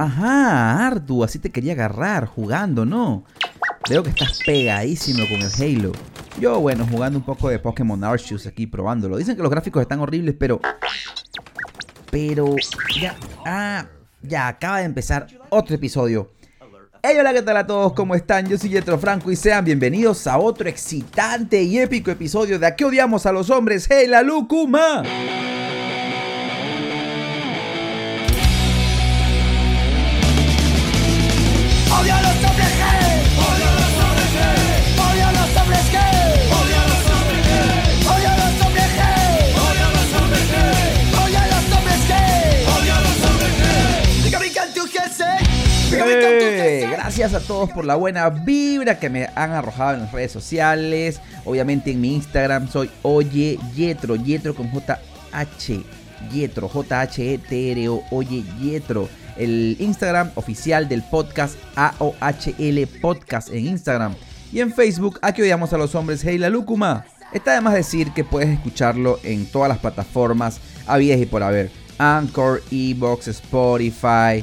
Ajá, Artu, así te quería agarrar, jugando, ¿no? Veo que estás pegadísimo con el Halo. Yo, bueno, jugando un poco de Pokémon Arceus aquí, probándolo. Dicen que los gráficos están horribles, pero... Pero... Ya... Ah, ya acaba de empezar otro episodio. Hey, hola, ¿qué tal a todos? ¿Cómo están? Yo soy Jetro Franco y sean bienvenidos a otro excitante y épico episodio de ¿A qué odiamos a los hombres? ¡Hey, la Lucuma! Gracias a todos por la buena vibra que me han arrojado en las redes sociales. Obviamente en mi Instagram soy Oye Yetro, Yetro con J-H, Yetro, J-H-E-T-R-O, Oye Yetro. El Instagram oficial del podcast AOHL Podcast en Instagram. Y en Facebook, a que odiamos a los hombres, Hey la Lúcuma. Está de más decir que puedes escucharlo en todas las plataformas habidas y por haber. Anchor, Evox, Spotify,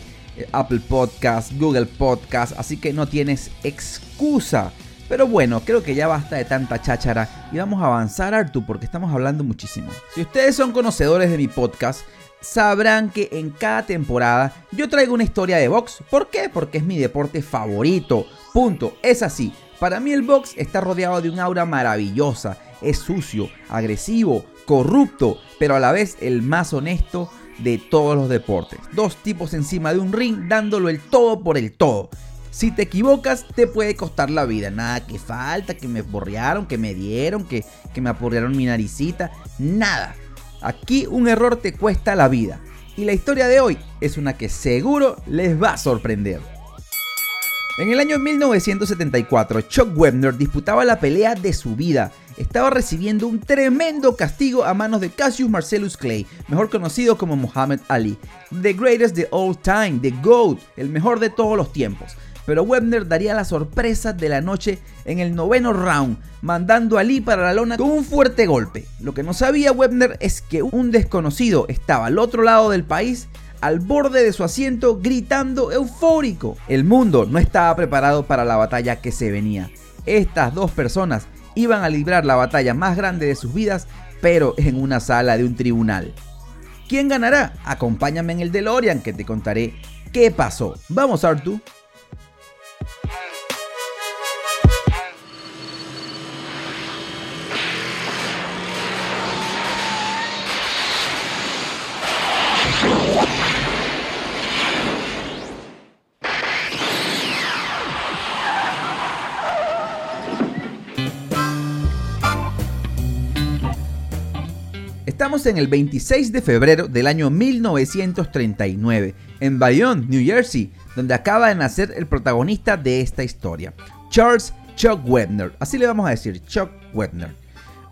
Apple Podcast, Google Podcast, así que no tienes excusa. Pero bueno, creo que ya basta de tanta cháchara y vamos a avanzar, Artu, porque estamos hablando muchísimo. Si ustedes son conocedores de mi podcast, sabrán que en cada temporada yo traigo una historia de box. ¿Por qué? Porque es mi deporte favorito. Punto. Es así. Para mí el box está rodeado de un aura maravillosa. Es sucio, agresivo, corrupto, pero a la vez el más honesto de todos los deportes. Dos tipos encima de un ring dándolo el todo por el todo. Si te equivocas, te puede costar la vida. Nada que falta, que me borrearon, que me dieron, que, que me apurrearon mi naricita. Nada. Aquí un error te cuesta la vida. Y la historia de hoy es una que seguro les va a sorprender. En el año 1974, Chuck Webner disputaba la pelea de su vida. Estaba recibiendo un tremendo castigo a manos de Cassius Marcellus Clay, mejor conocido como Muhammad Ali. The greatest the all time, the GOAT, el mejor de todos los tiempos. Pero Webner daría la sorpresa de la noche en el noveno round, mandando a Ali para la lona con un fuerte golpe. Lo que no sabía Webner es que un desconocido estaba al otro lado del país al borde de su asiento gritando eufórico. El mundo no estaba preparado para la batalla que se venía. Estas dos personas iban a librar la batalla más grande de sus vidas, pero en una sala de un tribunal. ¿Quién ganará? Acompáñame en el DeLorean que te contaré qué pasó. Vamos, Artu. Estamos en el 26 de febrero del año 1939, en Bayonne, New Jersey, donde acaba de nacer el protagonista de esta historia, Charles Chuck Webner. Así le vamos a decir, Chuck Webner.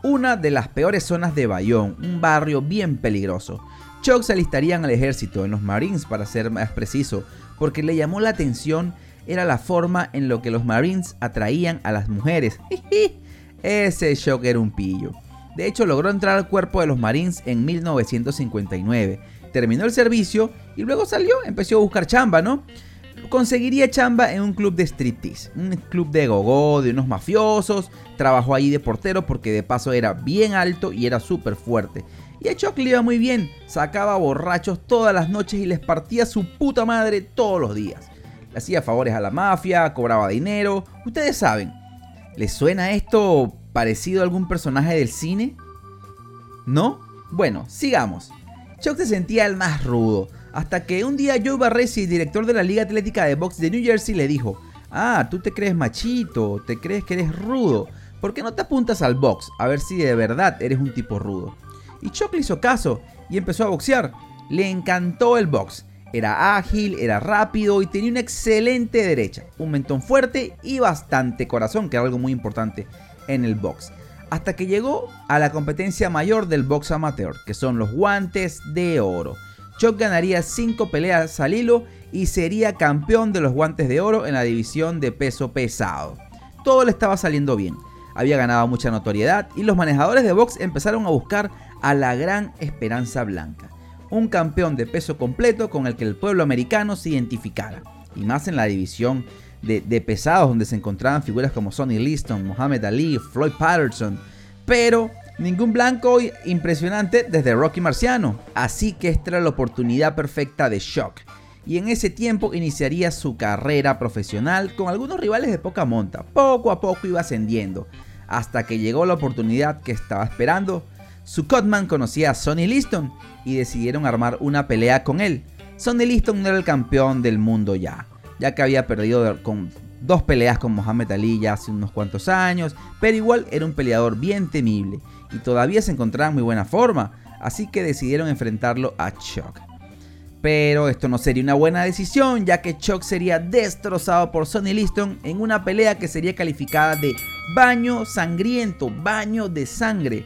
Una de las peores zonas de Bayonne, un barrio bien peligroso. Chuck se alistaría en el ejército, en los Marines para ser más preciso, porque le llamó la atención era la forma en lo que los Marines atraían a las mujeres. Ese Chuck era un pillo. De hecho, logró entrar al cuerpo de los Marines en 1959. Terminó el servicio y luego salió, empezó a buscar chamba, ¿no? Conseguiría chamba en un club de striptease, un club de gogo, de unos mafiosos. Trabajó ahí de portero porque de paso era bien alto y era súper fuerte. Y a Chuck le iba muy bien, sacaba borrachos todas las noches y les partía su puta madre todos los días. Le hacía favores a la mafia, cobraba dinero, ustedes saben. ¿Les suena esto parecido a algún personaje del cine? ¿No? Bueno, sigamos. Chuck se sentía el más rudo, hasta que un día Joe Barresi, director de la Liga Atlética de Box de New Jersey, le dijo, ah, tú te crees machito, te crees que eres rudo, ¿por qué no te apuntas al box a ver si de verdad eres un tipo rudo? Y Chuck le hizo caso y empezó a boxear. Le encantó el box. Era ágil, era rápido y tenía una excelente derecha, un mentón fuerte y bastante corazón, que era algo muy importante en el box. Hasta que llegó a la competencia mayor del box amateur, que son los guantes de oro. Chuck ganaría 5 peleas al hilo y sería campeón de los guantes de oro en la división de peso pesado. Todo le estaba saliendo bien, había ganado mucha notoriedad y los manejadores de box empezaron a buscar a la gran Esperanza Blanca. un campeón de peso completo con el que el pueblo americano se identificara, y más en la división de, pesados donde se encontraban figuras como Sonny Liston, Muhammad Ali, Floyd Patterson, pero ningún blanco impresionante desde Rocky Marciano, así que esta era la oportunidad perfecta de Shock y en ese tiempo iniciaría su carrera profesional con algunos rivales de poca monta. Poco a poco iba ascendiendo, hasta que llegó la oportunidad que estaba esperando. Su Cutman conocía a Sonny Liston y decidieron armar una pelea con él. Sonny Liston no era el campeón del mundo ya, ya que había perdido con dos peleas con Muhammad Ali ya hace unos cuantos años, pero igual era un peleador bien temible y todavía se encontraba en muy buena forma, así que decidieron enfrentarlo a Chuck. Pero esto no sería una buena decisión, ya que Chuck sería destrozado por Sonny Liston en una pelea que sería calificada de baño sangriento, baño de sangre.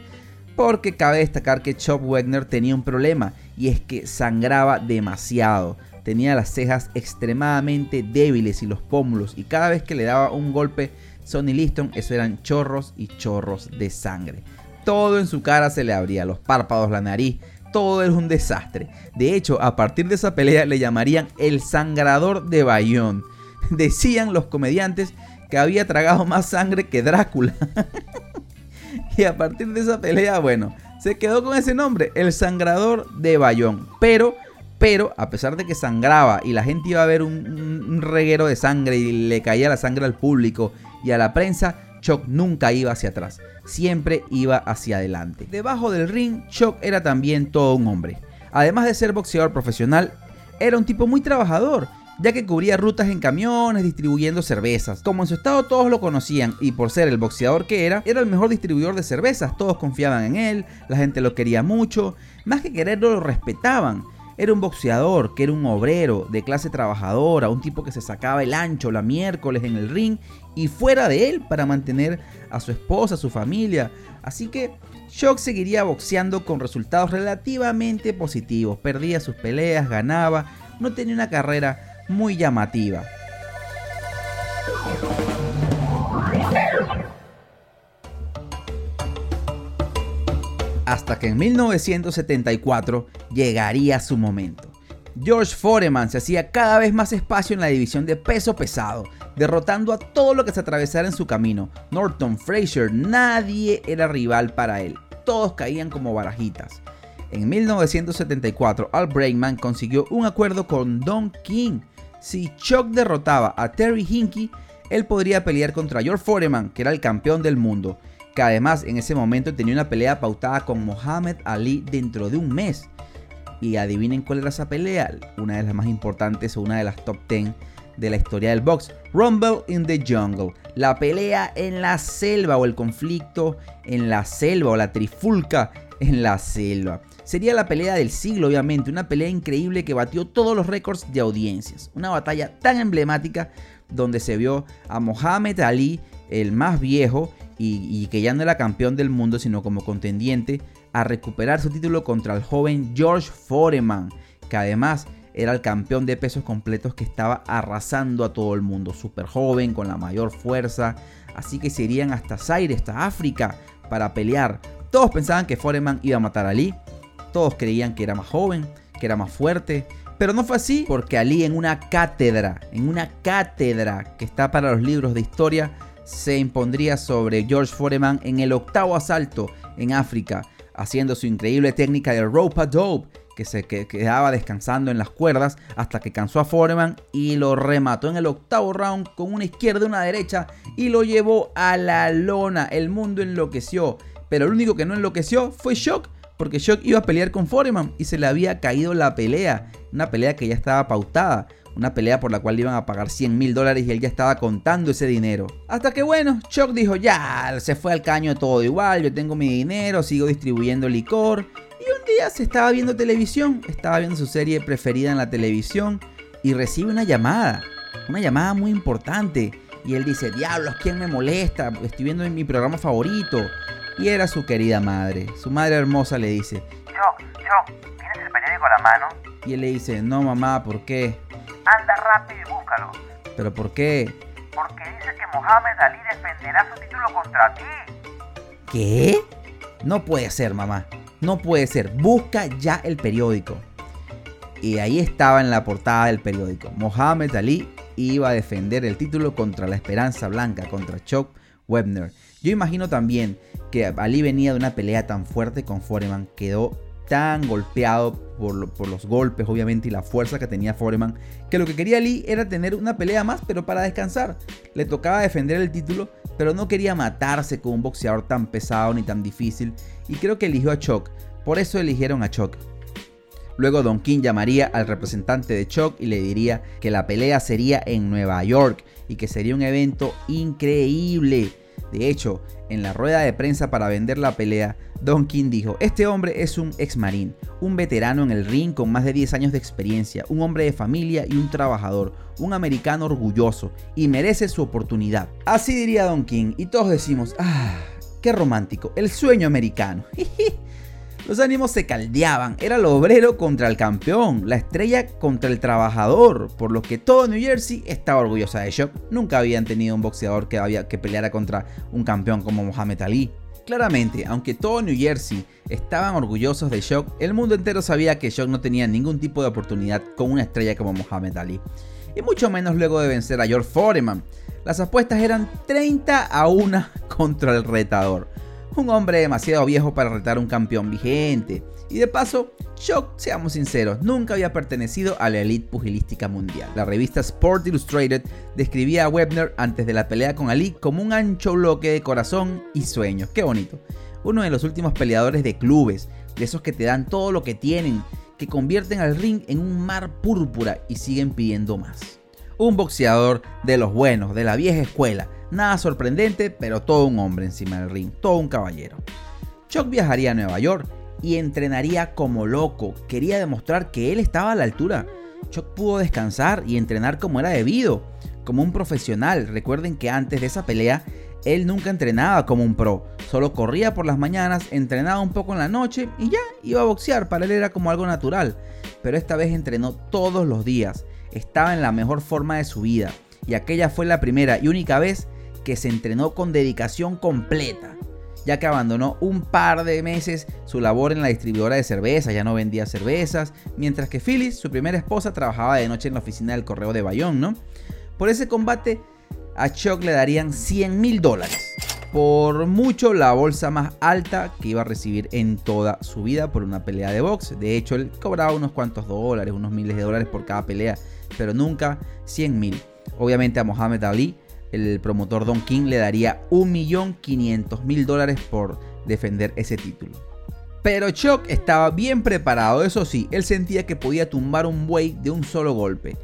Porque cabe destacar que Chuck Wagner tenía un problema y es que sangraba demasiado. Tenía las cejas extremadamente débiles y los pómulos y cada vez que le daba un golpe Sonny Liston, eso eran chorros y chorros de sangre. Todo en su cara se le abría, los párpados, la nariz, todo era un desastre. De hecho, a partir de esa pelea le llamarían el sangrador de Bayón. Decían los comediantes que había tragado más sangre que Drácula. y a partir de esa pelea, bueno, se quedó con ese nombre, el sangrador de Bayón. Pero, pero, a pesar de que sangraba y la gente iba a ver un, reguero de sangre y le caía la sangre al público y a la prensa, Chuck nunca iba hacia atrás, siempre iba hacia adelante. Debajo del ring, Chuck era también todo un hombre. Además de ser boxeador profesional, era un tipo muy trabajador, ya que cubría rutas en camiones distribuyendo cervezas. Como en su estado todos lo conocían y por ser el boxeador que era, era el mejor distribuidor de cervezas, todos confiaban en él, la gente lo quería mucho, más que quererlo lo respetaban. Era un boxeador, que era un obrero de clase trabajadora, un tipo que se sacaba el ancho la miércoles en el ring y fuera de él para mantener a su esposa, a su familia. Así que Shock seguiría boxeando con resultados relativamente positivos. Perdía sus peleas, ganaba, no tenía una carrera muy llamativa. Hasta que en 1974 llegaría su momento. George Foreman se hacía cada vez más espacio en la división de peso pesado, derrotando a todo lo que se atravesara en su camino. Norton, Frazier, nadie era rival para él, todos caían como barajitas. En 1974, Al Breakman consiguió un acuerdo con Don King. Si Chuck derrotaba a Terry Hinky, él podría pelear contra George Foreman, que era el campeón del mundo, además en ese momento tenía una pelea pautada con Muhammad Ali dentro de un mes. Y adivinen cuál era esa pelea, una de las más importantes o una de las top 10 de la historia del box, Rumble in the Jungle, la pelea en la selva o el conflicto en la selva o la trifulca en la selva. Sería la pelea del siglo, obviamente, una pelea increíble que batió todos los récords de audiencias. Una batalla tan emblemática donde se vio a Muhammad Ali, el más viejo, y, que ya no era campeón del mundo, sino como contendiente a recuperar su título contra el joven George Foreman, que además era el campeón de pesos completos que estaba arrasando a todo el mundo, súper joven, con la mayor fuerza, así que se irían hasta Zaire, hasta África, para pelear. Todos pensaban que Foreman iba a matar a Ali, todos creían que era más joven, que era más fuerte, pero no fue así porque Ali en una cátedra, en una cátedra que está para los libros de historia, se impondría sobre George Foreman en el octavo asalto en África, haciendo su increíble técnica de rope a dope, que se quedaba descansando en las cuerdas hasta que cansó a Foreman y lo remató en el octavo round con una izquierda y una derecha y lo llevó a la lona. El mundo enloqueció, pero el único que no enloqueció fue Shock, porque Shock iba a pelear con Foreman y se le había caído la pelea, una pelea que ya estaba pautada una pelea por la cual le iban a pagar 100 mil dólares y él ya estaba contando ese dinero. Hasta que bueno, Chuck dijo, ya, se fue al caño todo igual, yo tengo mi dinero, sigo distribuyendo licor. Y un día se estaba viendo televisión, estaba viendo su serie preferida en la televisión y recibe una llamada, una llamada muy importante. Y él dice, diablos, ¿quién me molesta? Estoy viendo en mi programa favorito. Y era su querida madre. Su madre hermosa le dice, Chuck, Chuck, ¿tienes el periódico a la mano? Y él le dice, no mamá, ¿por qué? Anda rápido y búscalo. ¿Pero por qué? Porque dice que Mohamed Ali defenderá su título contra ti. ¿Qué? No puede ser, mamá. No puede ser. Busca ya el periódico. Y ahí estaba en la portada del periódico. Mohamed Ali iba a defender el título contra la Esperanza Blanca, contra Chuck Webner. Yo imagino también que Ali venía de una pelea tan fuerte con Foreman, quedó tan golpeado por, los golpes, obviamente, y la fuerza que tenía Foreman, que lo que quería Ali era tener una pelea más, pero para descansar. Le tocaba defender el título, pero no quería matarse con un boxeador tan pesado ni tan difícil, y creo que eligió a Chuck. Por eso eligieron a Chuck. Luego Don King llamaría al representante de Chuck y le diría que la pelea sería en Nueva York y que sería un evento increíble. De hecho, en la rueda de prensa para vender la pelea, Don King dijo, este hombre es un ex marín, un veterano en el ring con más de 10 años de experiencia, un hombre de familia y un trabajador, un americano orgulloso y merece su oportunidad. Así diría Don King y todos decimos, ah, qué romántico, el sueño americano. Los ánimos se caldeaban, era el obrero contra el campeón, la estrella contra el trabajador, por lo que todo New Jersey estaba orgullosa de Shock. Nunca habían tenido un boxeador que, había, que peleara contra un campeón como Muhammad Ali. Claramente, aunque todo New Jersey estaban orgullosos de Shock, el mundo entero sabía que Shock no tenía ningún tipo de oportunidad con una estrella como Muhammad Ali. Y mucho menos luego de vencer a George Foreman. Las apuestas eran 30 a 1 contra el retador un hombre demasiado viejo para retar a un campeón vigente. Y de paso, Shock, seamos sinceros, nunca había pertenecido a la elite pugilística mundial. La revista Sport Illustrated describía a Webner antes de la pelea con Ali como un ancho bloque de corazón y sueños. Qué bonito. Uno de los últimos peleadores de clubes, de esos que te dan todo lo que tienen, que convierten al ring en un mar púrpura y siguen pidiendo más. Un boxeador de los buenos, de la vieja escuela, Nada sorprendente, pero todo un hombre encima del ring, todo un caballero. Chuck viajaría a Nueva York y entrenaría como loco. Quería demostrar que él estaba a la altura. Chuck pudo descansar y entrenar como era debido, como un profesional. Recuerden que antes de esa pelea, él nunca entrenaba como un pro. Solo corría por las mañanas, entrenaba un poco en la noche y ya iba a boxear. Para él era como algo natural. Pero esta vez entrenó todos los días. Estaba en la mejor forma de su vida. Y aquella fue la primera y única vez que se entrenó con dedicación completa, ya que abandonó un par de meses su labor en la distribuidora de cervezas, ya no vendía cervezas, mientras que Phyllis, su primera esposa, trabajaba de noche en la oficina del correo de Bayonne, ¿no? Por ese combate, a Chuck le darían 100 mil dólares. Por mucho la bolsa más alta que iba a recibir en toda su vida por una pelea de box. De hecho, él cobraba unos cuantos dólares, unos miles de dólares por cada pelea, pero nunca 100 mil. Obviamente a Mohamed Ali el promotor Don King le daría 1.500.000 dólares por defender ese título. Pero Chuck estaba bien preparado, eso sí, él sentía que podía tumbar un buey de un solo golpe.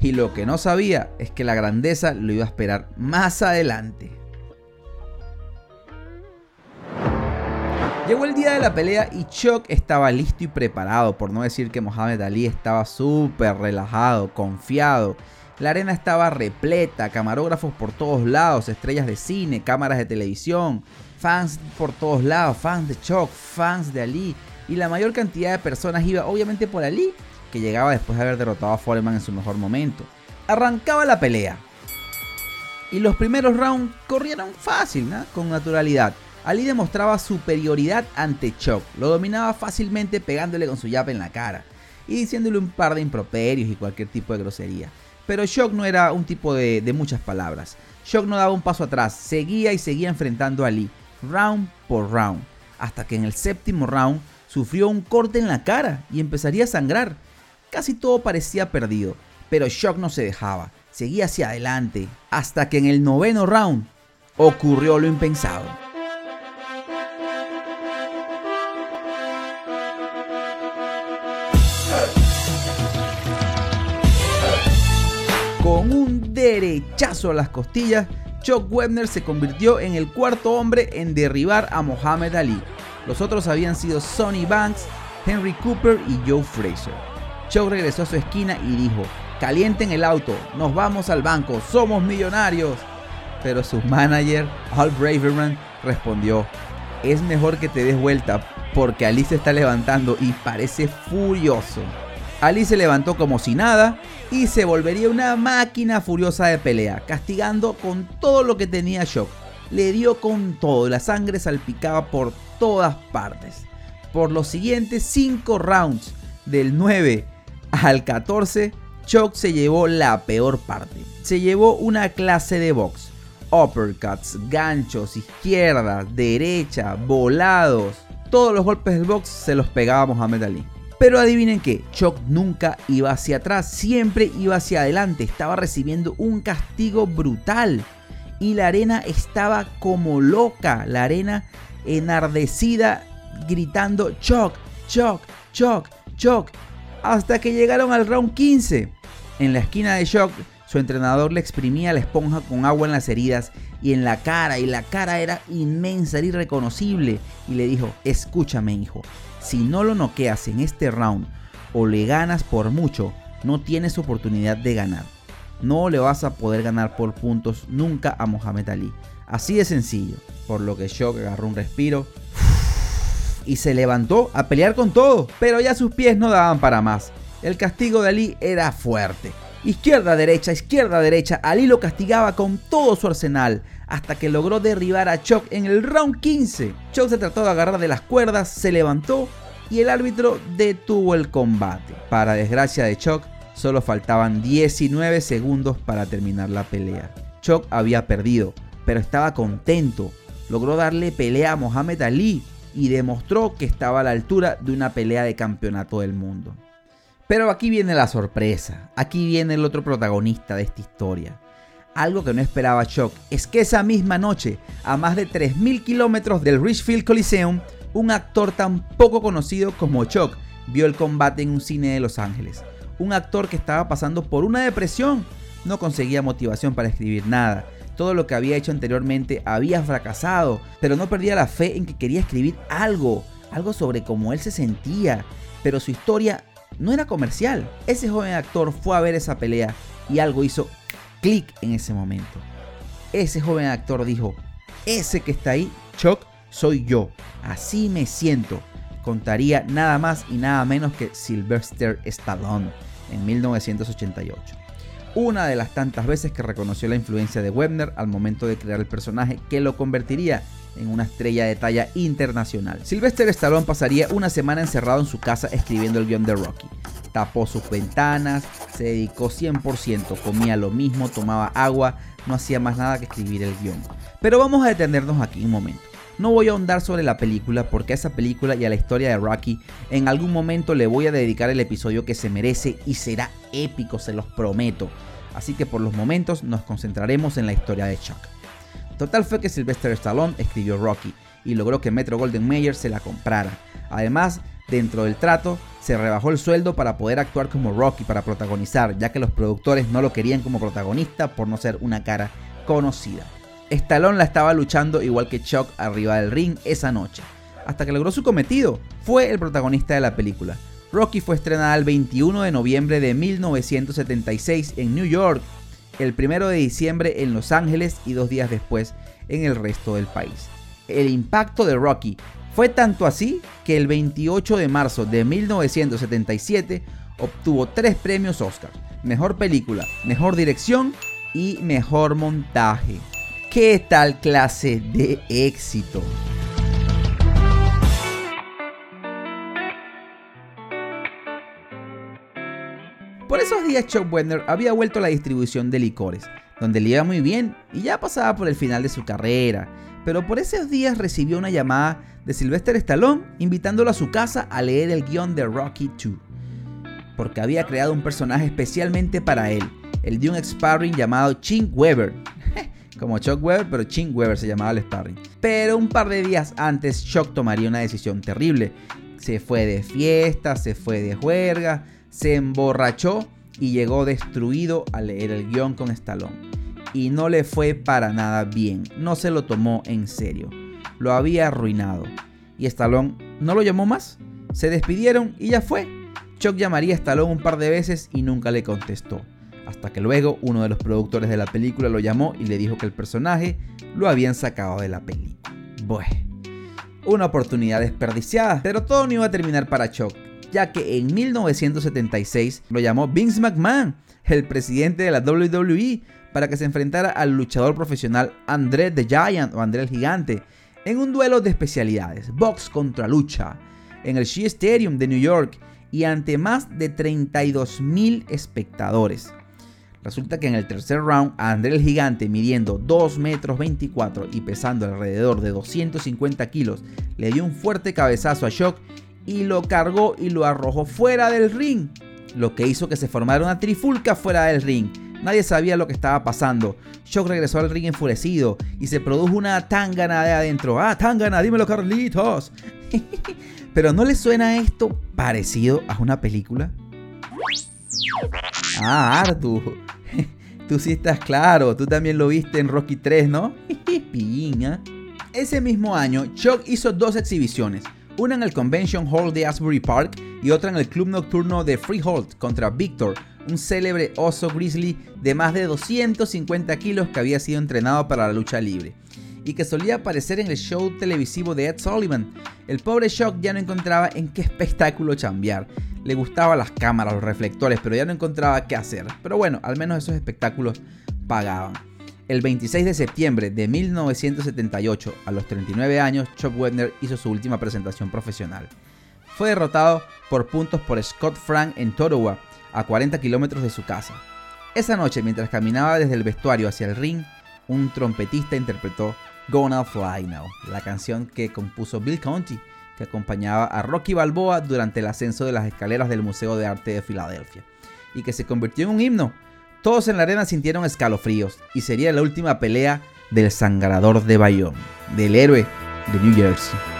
Y lo que no sabía es que la grandeza lo iba a esperar más adelante. Llegó el día de la pelea y Chuck estaba listo y preparado, por no decir que Mohamed Ali estaba súper relajado, confiado la arena estaba repleta, camarógrafos por todos lados, estrellas de cine, cámaras de televisión, fans por todos lados, fans de Chuck, fans de Ali. Y la mayor cantidad de personas iba obviamente por Ali, que llegaba después de haber derrotado a Foreman en su mejor momento. Arrancaba la pelea. Y los primeros rounds corrieron fácil, con naturalidad. Ali demostraba superioridad ante Chuck, lo dominaba fácilmente pegándole con su yapa en la cara y diciéndole un par de improperios y cualquier tipo de grosería. Pero Shock no era un tipo de, muchas palabras. Shock no daba un paso atrás, seguía y seguía enfrentando a Lee, round por round, hasta que en el séptimo round sufrió un corte en la cara y empezaría a sangrar. Casi todo parecía perdido, pero Shock no se dejaba, seguía hacia adelante, hasta que en el noveno round ocurrió lo impensado. Con un derechazo a las costillas, Chuck Webner se convirtió en el cuarto hombre en derribar a Muhammad Ali. Los otros habían sido Sonny Banks, Henry Cooper y Joe Fraser. Chuck regresó a su esquina y dijo, calienten el auto, nos vamos al banco, somos millonarios. Pero su manager, Al Braverman, respondió, es mejor que te des vuelta porque Ali se está levantando y parece furioso. Ali se levantó como si nada y se volvería una máquina furiosa de pelea, castigando con todo lo que tenía Shock. Le dio con todo, la sangre salpicaba por todas partes. Por los siguientes 5 rounds, del 9 al 14, Chuck se llevó la peor parte. Se llevó una clase de box. Uppercuts, ganchos, izquierda, derecha, volados. Todos los golpes del box se los pegaba Mohamed Ali. Pero adivinen qué, Chuck nunca iba hacia atrás, siempre iba hacia adelante, estaba recibiendo un castigo brutal. Y la arena estaba como loca, la arena enardecida, gritando Chuck, Chuck, Chuck, Chuck, hasta que llegaron al round 15. En la esquina de Chuck, su entrenador le exprimía la esponja con agua en las heridas y en la cara, y la cara era inmensa, era irreconocible, y le dijo, escúchame hijo, si no lo noqueas en este round o le ganas por mucho, no tienes oportunidad de ganar. No le vas a poder ganar por puntos nunca a Mohamed Ali. Así de sencillo. Por lo que Shock agarró un respiro y se levantó a pelear con todo. Pero ya sus pies no daban para más. El castigo de Ali era fuerte. Izquierda, derecha, izquierda, derecha. Ali lo castigaba con todo su arsenal hasta que logró derribar a Chuck en el round 15. Chuck se trató de agarrar de las cuerdas, se levantó y el árbitro detuvo el combate. Para desgracia de Chuck, solo faltaban 19 segundos para terminar la pelea. Chuck había perdido, pero estaba contento. Logró darle pelea a Mohamed Ali y demostró que estaba a la altura de una pelea de campeonato del mundo. Pero aquí viene la sorpresa, aquí viene el otro protagonista de esta historia. Algo que no esperaba Chuck es que esa misma noche, a más de 3.000 kilómetros del Richfield Coliseum, un actor tan poco conocido como Chuck vio el combate en un cine de Los Ángeles. Un actor que estaba pasando por una depresión, no conseguía motivación para escribir nada. Todo lo que había hecho anteriormente había fracasado, pero no perdía la fe en que quería escribir algo, algo sobre cómo él se sentía. Pero su historia no era comercial. Ese joven actor fue a ver esa pelea y algo hizo clic en ese momento. Ese joven actor dijo, ese que está ahí, Chuck, soy yo. Así me siento. Contaría nada más y nada menos que Sylvester Stallone en 1988. Una de las tantas veces que reconoció la influencia de Webner al momento de crear el personaje que lo convertiría en una estrella de talla internacional. Sylvester Stallone pasaría una semana encerrado en su casa escribiendo el guion de Rocky tapó sus ventanas, se dedicó 100%, comía lo mismo, tomaba agua, no hacía más nada que escribir el guion. Pero vamos a detenernos aquí un momento. No voy a ahondar sobre la película porque a esa película y a la historia de Rocky en algún momento le voy a dedicar el episodio que se merece y será épico, se los prometo. Así que por los momentos nos concentraremos en la historia de Chuck. Total fue que Sylvester Stallone escribió Rocky y logró que Metro Golden Mayer se la comprara. Además, dentro del trato, se rebajó el sueldo para poder actuar como Rocky para protagonizar, ya que los productores no lo querían como protagonista por no ser una cara conocida. Stallone la estaba luchando igual que Chuck arriba del ring esa noche, hasta que logró su cometido, fue el protagonista de la película. Rocky fue estrenada el 21 de noviembre de 1976 en New York, el 1 de diciembre en Los Ángeles y dos días después en el resto del país. El impacto de Rocky fue tanto así que el 28 de marzo de 1977 obtuvo tres premios Oscar. Mejor película, mejor dirección y mejor montaje. ¿Qué tal clase de éxito? Por esos días Chuck Wender había vuelto a la distribución de licores, donde le iba muy bien y ya pasaba por el final de su carrera pero por esos días recibió una llamada de Sylvester Stallone invitándolo a su casa a leer el guion de Rocky 2, porque había creado un personaje especialmente para él, el de un sparring llamado Chink Weber. Como Chuck Weber, pero Chink Weber se llamaba el sparring. Pero un par de días antes, Chuck tomaría una decisión terrible. Se fue de fiesta, se fue de juerga, se emborrachó y llegó destruido a leer el guion con Stallone y no le fue para nada bien, no se lo tomó en serio, lo había arruinado. Y Stallone no lo llamó más, se despidieron y ya fue. Chuck llamaría a Stallone un par de veces y nunca le contestó, hasta que luego uno de los productores de la película lo llamó y le dijo que el personaje lo habían sacado de la película. Bueno, una oportunidad desperdiciada, pero todo no iba a terminar para Chuck, ya que en 1976 lo llamó Vince McMahon, el presidente de la WWE, para que se enfrentara al luchador profesional André the Giant o André el Gigante en un duelo de especialidades, box contra lucha, en el Shea Stadium de New York y ante más de 32 mil espectadores. Resulta que en el tercer round, André el Gigante, midiendo 2 metros 24 y pesando alrededor de 250 kilos, le dio un fuerte cabezazo a Shock y lo cargó y lo arrojó fuera del ring, lo que hizo que se formara una trifulca fuera del ring. Nadie sabía lo que estaba pasando. Shock regresó al ring enfurecido y se produjo una tangana de adentro. Ah, tangana, dímelo Carlitos. Pero ¿no le suena esto parecido a una película? Ah, Artu. Tú sí estás claro, tú también lo viste en Rocky 3, ¿no? Piña. Ese mismo año, Chuck hizo dos exhibiciones, una en el Convention Hall de Asbury Park y otra en el club nocturno de Freehold contra Victor, un célebre oso grizzly de más de 250 kilos que había sido entrenado para la lucha libre y que solía aparecer en el show televisivo de Ed Sullivan. El pobre Shock ya no encontraba en qué espectáculo chambear. Le gustaban las cámaras, los reflectores, pero ya no encontraba qué hacer. Pero bueno, al menos esos espectáculos pagaban. El 26 de septiembre de 1978, a los 39 años, Chuck Webner hizo su última presentación profesional. Fue derrotado por puntos por Scott Frank en Totowa, a 40 kilómetros de su casa. Esa noche, mientras caminaba desde el vestuario hacia el ring, un trompetista interpretó Gonna Fly Now, la canción que compuso Bill Conti, que acompañaba a Rocky Balboa durante el ascenso de las escaleras del Museo de Arte de Filadelfia, y que se convirtió en un himno. Todos en la arena sintieron escalofríos, y sería la última pelea del sangrador de Bayonne, del héroe de New Jersey.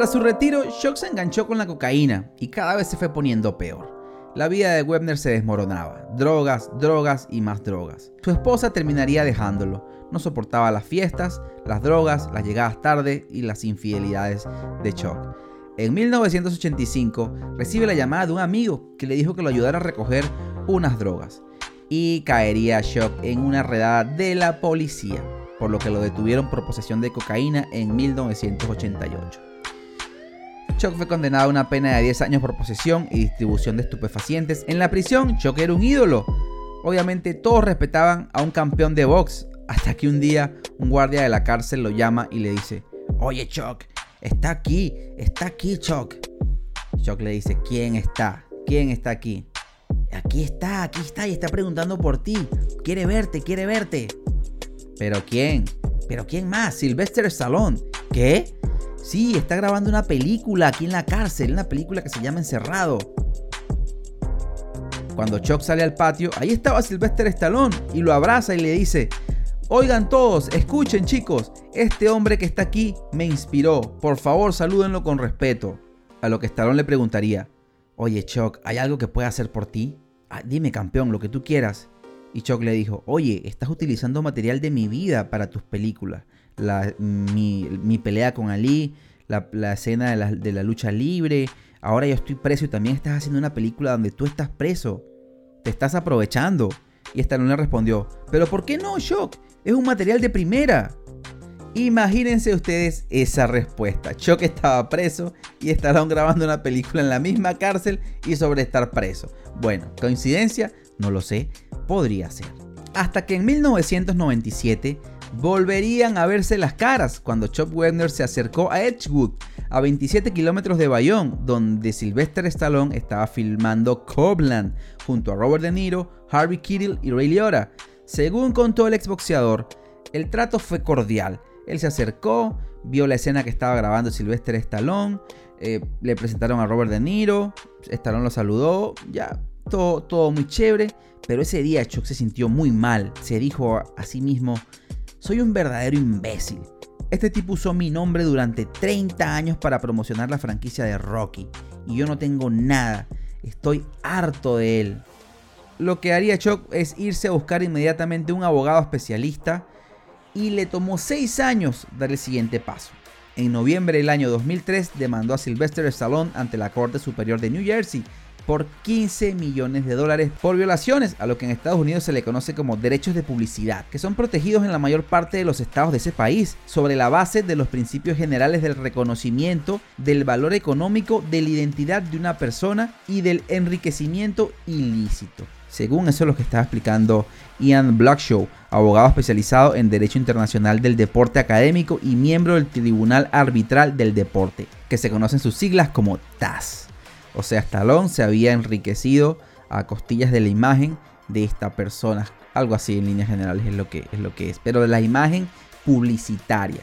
Tras su retiro, Shock se enganchó con la cocaína y cada vez se fue poniendo peor. La vida de Webner se desmoronaba. Drogas, drogas y más drogas. Su esposa terminaría dejándolo. No soportaba las fiestas, las drogas, las llegadas tarde y las infidelidades de Chuck. En 1985 recibe la llamada de un amigo que le dijo que lo ayudara a recoger unas drogas. Y caería Shock en una redada de la policía, por lo que lo detuvieron por posesión de cocaína en 1988. Chuck fue condenado a una pena de 10 años por posesión y distribución de estupefacientes. En la prisión, Chuck era un ídolo. Obviamente todos respetaban a un campeón de box, hasta que un día un guardia de la cárcel lo llama y le dice, oye Chuck, está aquí, está aquí Chuck. Chuck le dice, ¿quién está? ¿Quién está aquí? Aquí está, aquí está y está preguntando por ti. Quiere verte, quiere verte. ¿Pero quién? ¿Pero quién más? Sylvester Stallone. ¿Qué? Sí, está grabando una película aquí en la cárcel, una película que se llama Encerrado. Cuando Chuck sale al patio, ahí estaba Sylvester Stallone y lo abraza y le dice, Oigan todos, escuchen chicos, este hombre que está aquí me inspiró, por favor salúdenlo con respeto. A lo que Stallone le preguntaría, Oye Chuck, ¿hay algo que pueda hacer por ti? Ah, dime campeón, lo que tú quieras. Y Chuck le dijo, oye, estás utilizando material de mi vida para tus películas mi, pelea con Ali, la, escena de la, lucha libre. Ahora yo estoy preso y también estás haciendo una película donde tú estás preso. Te estás aprovechando. Y Stallone le respondió, pero ¿por qué no, Shock? Es un material de primera. Imagínense ustedes esa respuesta. Shock estaba preso y Stallone grabando una película en la misma cárcel y sobre estar preso. Bueno, ¿coincidencia? No lo sé. Podría ser. Hasta que en 1997 volverían a verse las caras cuando Chop Webner se acercó a Edgewood, a 27 kilómetros de Bayonne, donde Sylvester Stallone estaba filmando Cobland junto a Robert De Niro, Harvey Keitel y Ray Liotta. Según contó el exboxeador, el trato fue cordial. Él se acercó, vio la escena que estaba grabando Sylvester Stallone, eh, le presentaron a Robert De Niro, Stallone lo saludó, ya todo, todo muy chévere, pero ese día Chuck se sintió muy mal, se dijo a sí mismo, soy un verdadero imbécil. Este tipo usó mi nombre durante 30 años para promocionar la franquicia de Rocky. Y yo no tengo nada. Estoy harto de él. Lo que haría Chuck es irse a buscar inmediatamente un abogado especialista. Y le tomó 6 años dar el siguiente paso. En noviembre del año 2003 demandó a Sylvester Stallone ante la Corte Superior de New Jersey por 15 millones de dólares por violaciones a lo que en Estados Unidos se le conoce como derechos de publicidad, que son protegidos en la mayor parte de los estados de ese país, sobre la base de los principios generales del reconocimiento del valor económico de la identidad de una persona y del enriquecimiento ilícito. Según eso es lo que estaba explicando Ian Blackshaw, abogado especializado en Derecho Internacional del Deporte Académico y miembro del Tribunal Arbitral del Deporte, que se conocen sus siglas como TAS. O sea, Stallone se había enriquecido a costillas de la imagen de esta persona. Algo así en líneas generales es lo que es, lo que es. pero de la imagen publicitaria.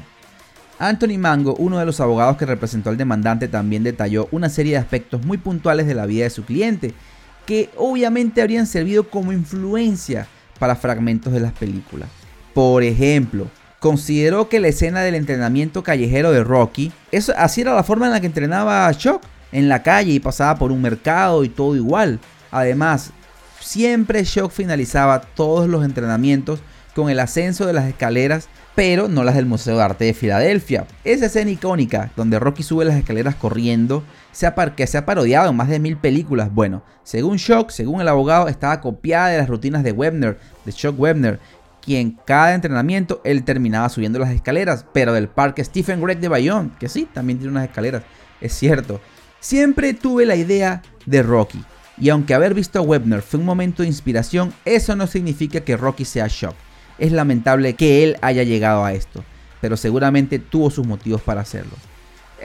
Anthony Mango, uno de los abogados que representó al demandante, también detalló una serie de aspectos muy puntuales de la vida de su cliente, que obviamente habrían servido como influencia para fragmentos de las películas. Por ejemplo, consideró que la escena del entrenamiento callejero de Rocky, eso, así era la forma en la que entrenaba Shock en la calle y pasaba por un mercado y todo igual. Además, siempre Shock finalizaba todos los entrenamientos con el ascenso de las escaleras, pero no las del Museo de Arte de Filadelfia. Esa escena icónica donde Rocky sube las escaleras corriendo, se se ha parodiado en más de mil películas. Bueno, según Shock, según el abogado, estaba copiada de las rutinas de Webner, de Shock Webner, quien cada entrenamiento él terminaba subiendo las escaleras, pero del parque Stephen Gregg de Bayonne, que sí, también tiene unas escaleras, es cierto. Siempre tuve la idea de Rocky, y aunque haber visto a Webner fue un momento de inspiración, eso no significa que Rocky sea shock. Es lamentable que él haya llegado a esto, pero seguramente tuvo sus motivos para hacerlo.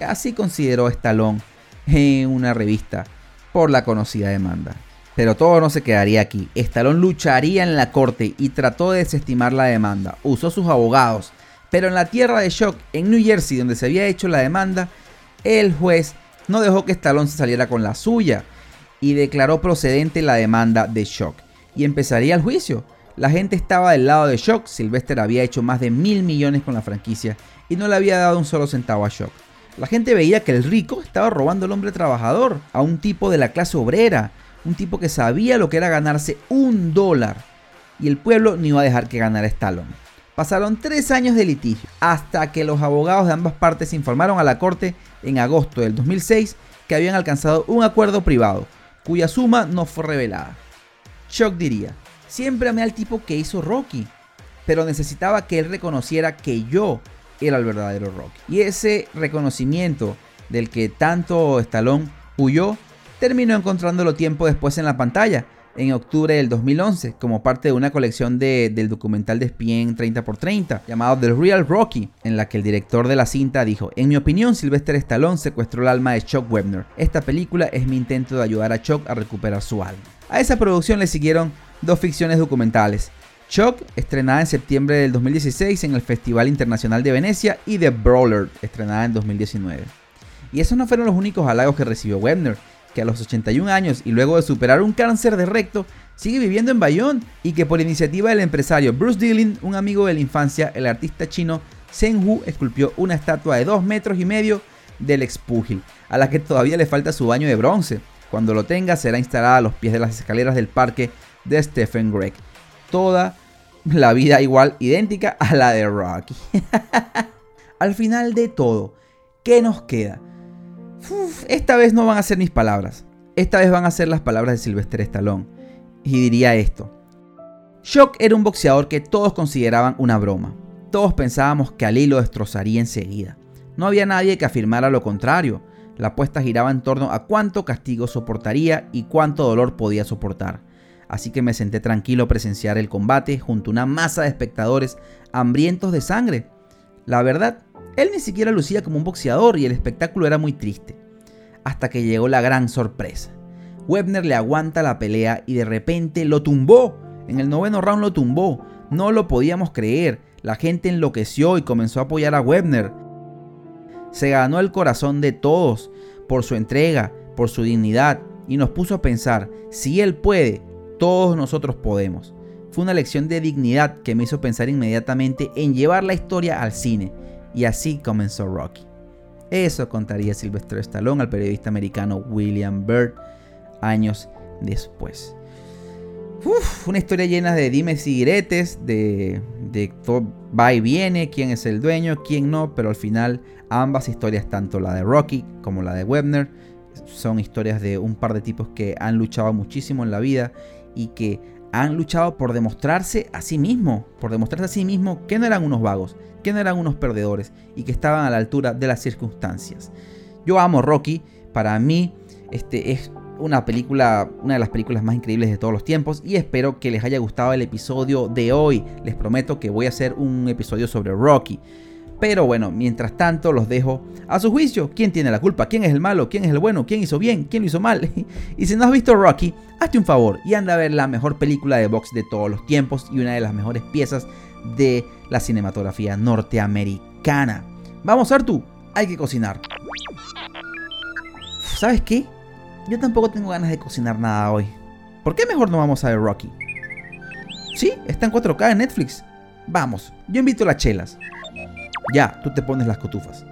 Así consideró Stallone en una revista por la conocida demanda. Pero todo no se quedaría aquí. Stallone lucharía en la corte y trató de desestimar la demanda. Usó sus abogados. Pero en la tierra de Shock, en New Jersey, donde se había hecho la demanda, el juez no dejó que Stallone se saliera con la suya y declaró procedente la demanda de Shock. Y empezaría el juicio. La gente estaba del lado de Shock, Sylvester había hecho más de mil millones con la franquicia y no le había dado un solo centavo a Shock. La gente veía que el rico estaba robando al hombre trabajador, a un tipo de la clase obrera, un tipo que sabía lo que era ganarse un dólar. Y el pueblo no iba a dejar que ganara Stallone. Pasaron tres años de litigio hasta que los abogados de ambas partes informaron a la corte en agosto del 2006 que habían alcanzado un acuerdo privado, cuya suma no fue revelada. Chuck diría, siempre amé al tipo que hizo Rocky, pero necesitaba que él reconociera que yo era el verdadero Rocky. Y ese reconocimiento del que tanto Stallone huyó, terminó encontrándolo tiempo después en la pantalla, en octubre del 2011 como parte de una colección del documental de Spien 30x30 llamado The Real Rocky, en la que el director de la cinta dijo, en mi opinión Sylvester Stallone secuestró el alma de Chuck Webner. Esta película es mi intento de ayudar a Chuck a recuperar su alma. A esa producción le siguieron dos ficciones documentales. Chuck, estrenada en septiembre del 2016 en el Festival Internacional de Venecia, y The Brawler, estrenada en 2019. Y esos no fueron los únicos halagos que recibió Webner que a los 81 años y luego de superar un cáncer de recto, sigue viviendo en Bayonne y que por iniciativa del empresario Bruce Dillon, un amigo de la infancia, el artista chino Zheng Hu esculpió una estatua de 2 metros y medio del expúgil, a la que todavía le falta su baño de bronce. Cuando lo tenga será instalada a los pies de las escaleras del parque de Stephen Gregg. Toda la vida igual, idéntica a la de Rocky. Al final de todo, ¿qué nos queda? Esta vez no van a ser mis palabras. Esta vez van a ser las palabras de Sylvester Stallone. Y diría esto. Shock era un boxeador que todos consideraban una broma. Todos pensábamos que Ali lo destrozaría enseguida. No había nadie que afirmara lo contrario. La apuesta giraba en torno a cuánto castigo soportaría y cuánto dolor podía soportar. Así que me senté tranquilo a presenciar el combate junto a una masa de espectadores hambrientos de sangre. La verdad él ni siquiera lucía como un boxeador y el espectáculo era muy triste. Hasta que llegó la gran sorpresa. Webner le aguanta la pelea y de repente lo tumbó. En el noveno round lo tumbó. No lo podíamos creer. La gente enloqueció y comenzó a apoyar a Webner. Se ganó el corazón de todos por su entrega, por su dignidad y nos puso a pensar, si él puede, todos nosotros podemos. Fue una lección de dignidad que me hizo pensar inmediatamente en llevar la historia al cine y así comenzó Rocky. Eso contaría Sylvester Stallone al periodista americano William Byrd años después. una historia llena de dimes y diretes, de, de todo va y viene, quién es el dueño, quién no, pero al final ambas historias, tanto la de Rocky como la de Webner, son historias de un par de tipos que han luchado muchísimo en la vida y que han luchado por demostrarse a sí mismo, por demostrarse a sí mismo que no eran unos vagos, que no eran unos perdedores y que estaban a la altura de las circunstancias. Yo amo Rocky, para mí este es una película, una de las películas más increíbles de todos los tiempos y espero que les haya gustado el episodio de hoy. Les prometo que voy a hacer un episodio sobre Rocky. Pero bueno, mientras tanto los dejo a su juicio. ¿Quién tiene la culpa? ¿Quién es el malo? ¿Quién es el bueno? ¿Quién hizo bien? ¿Quién lo hizo mal? y si no has visto Rocky, hazte un favor y anda a ver la mejor película de box de todos los tiempos y una de las mejores piezas de la cinematografía norteamericana. Vamos, Artu, hay que cocinar. ¿Sabes qué? Yo tampoco tengo ganas de cocinar nada hoy. ¿Por qué mejor no vamos a ver Rocky? Sí, está en 4K en Netflix. Vamos, yo invito las chelas. Ya, tú te pones las cotufas.